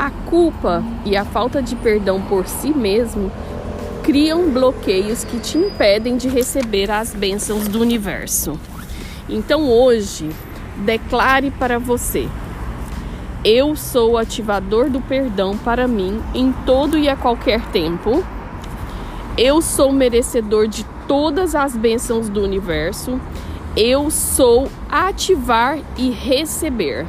A culpa e a falta de perdão por si mesmo criam bloqueios que te impedem de receber as bênçãos do universo. Então hoje, declare para você: Eu sou o ativador do perdão para mim em todo e a qualquer tempo. Eu sou merecedor de todas as bênçãos do universo. Eu sou ativar e receber.